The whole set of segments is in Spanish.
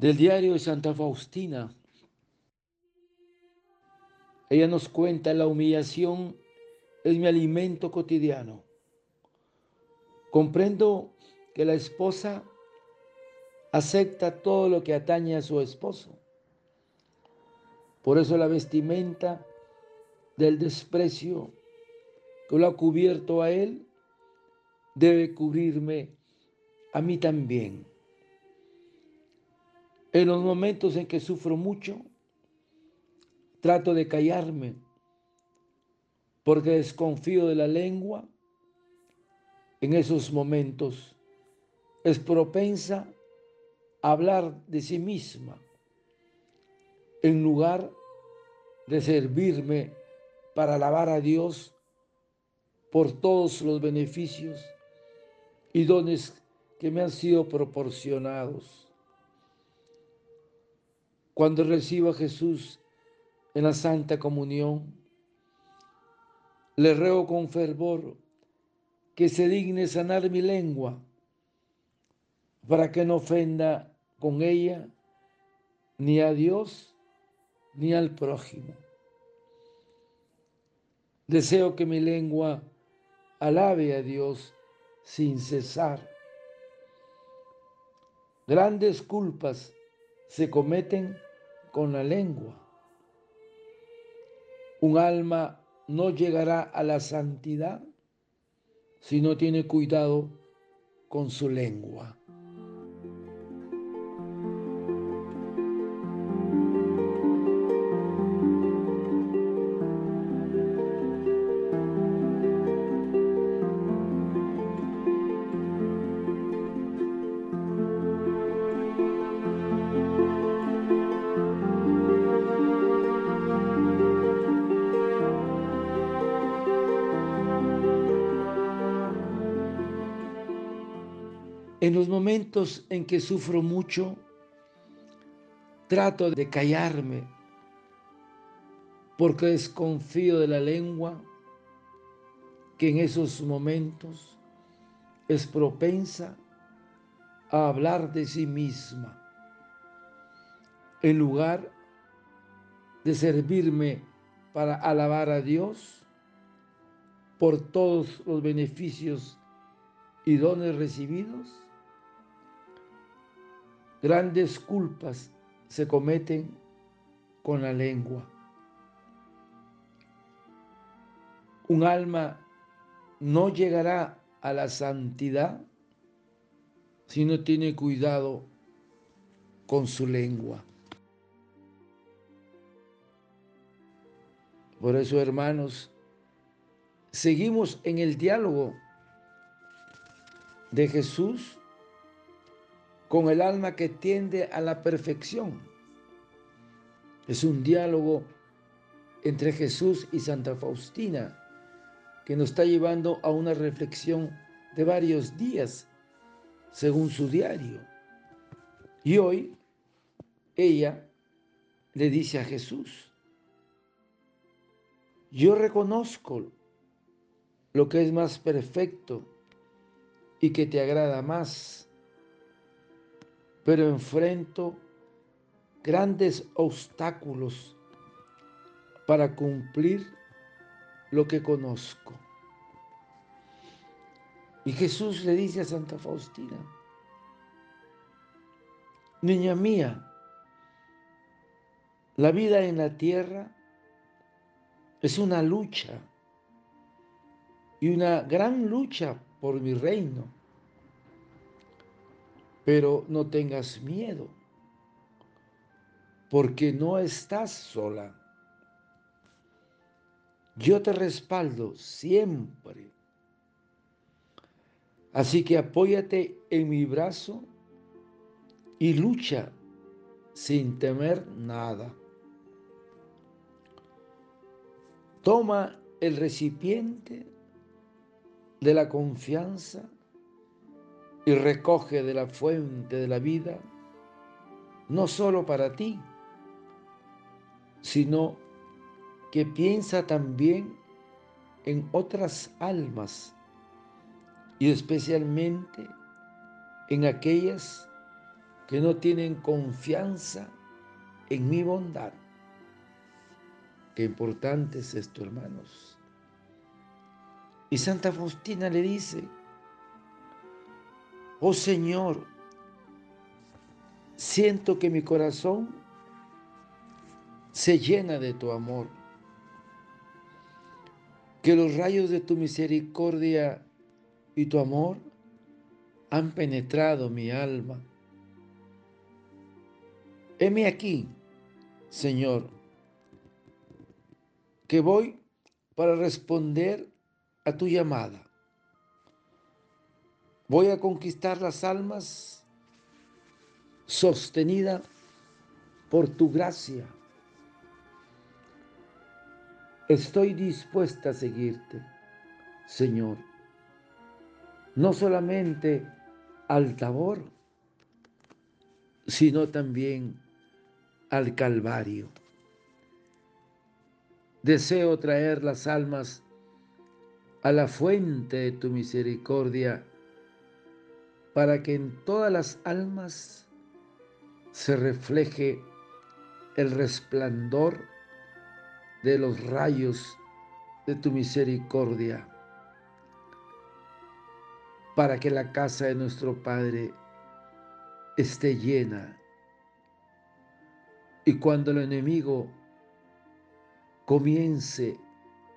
del diario de Santa Faustina. Ella nos cuenta la humillación es mi alimento cotidiano. Comprendo que la esposa acepta todo lo que atañe a su esposo. Por eso la vestimenta del desprecio que lo ha cubierto a él debe cubrirme a mí también. En los momentos en que sufro mucho, trato de callarme porque desconfío de la lengua. En esos momentos es propensa a hablar de sí misma en lugar de servirme para alabar a Dios por todos los beneficios y dones que me han sido proporcionados. Cuando recibo a Jesús en la Santa Comunión, le ruego con fervor que se digne sanar mi lengua para que no ofenda con ella ni a Dios ni al prójimo. Deseo que mi lengua alabe a Dios sin cesar. Grandes culpas se cometen con la lengua. Un alma no llegará a la santidad si no tiene cuidado con su lengua. En los momentos en que sufro mucho, trato de callarme porque desconfío de la lengua que en esos momentos es propensa a hablar de sí misma en lugar de servirme para alabar a Dios por todos los beneficios y dones recibidos Grandes culpas se cometen con la lengua. Un alma no llegará a la santidad si no tiene cuidado con su lengua. Por eso, hermanos, seguimos en el diálogo de Jesús con el alma que tiende a la perfección. Es un diálogo entre Jesús y Santa Faustina que nos está llevando a una reflexión de varios días, según su diario. Y hoy ella le dice a Jesús, yo reconozco lo que es más perfecto y que te agrada más pero enfrento grandes obstáculos para cumplir lo que conozco. Y Jesús le dice a Santa Faustina, niña mía, la vida en la tierra es una lucha y una gran lucha por mi reino pero no tengas miedo, porque no estás sola. Yo te respaldo siempre. Así que apóyate en mi brazo y lucha sin temer nada. Toma el recipiente de la confianza y recoge de la fuente de la vida, no solo para ti, sino que piensa también en otras almas y especialmente en aquellas que no tienen confianza en mi bondad. Qué importante es esto, hermanos. Y Santa Faustina le dice, oh Señor, siento que mi corazón se llena de tu amor, que los rayos de tu misericordia y tu amor han penetrado mi alma. Heme aquí, Señor, que voy para responder a tu llamada. Voy a conquistar las almas sostenida por tu gracia. Estoy dispuesta a seguirte, Señor, no solamente al Tabor, sino también al Calvario. Deseo traer las almas a la fuente de tu misericordia para que en todas las almas se refleje el resplandor de los rayos de tu misericordia, para que la casa de nuestro Padre esté llena. Y cuando el enemigo comience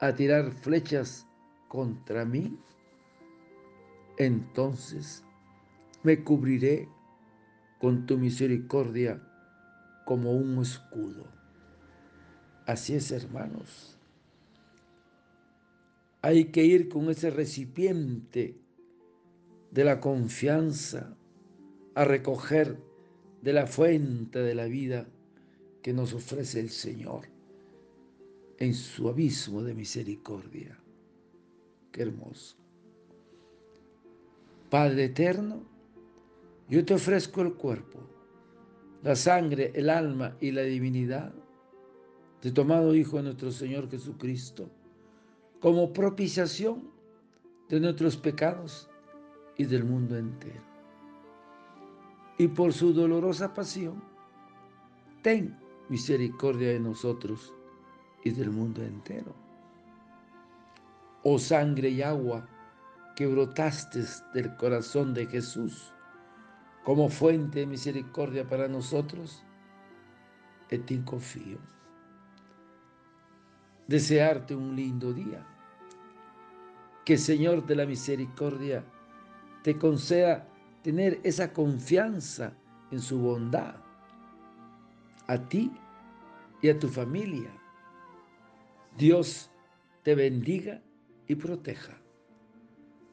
a tirar flechas contra mí, entonces me cubriré con tu misericordia como un escudo. Así es, hermanos. Hay que ir con ese recipiente de la confianza a recoger de la fuente de la vida que nos ofrece el Señor en su abismo de misericordia. Qué hermoso. Padre eterno, yo te ofrezco el cuerpo, la sangre, el alma y la divinidad de tu amado Hijo nuestro Señor Jesucristo, como propiciación de nuestros pecados y del mundo entero. Y por su dolorosa pasión, ten misericordia de nosotros y del mundo entero. Oh sangre y agua que brotaste del corazón de Jesús, como fuente de misericordia para nosotros, en ti confío. Desearte un lindo día. Que Señor de la misericordia te conceda tener esa confianza en su bondad a ti y a tu familia. Dios te bendiga y proteja.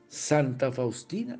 Santa Faustina,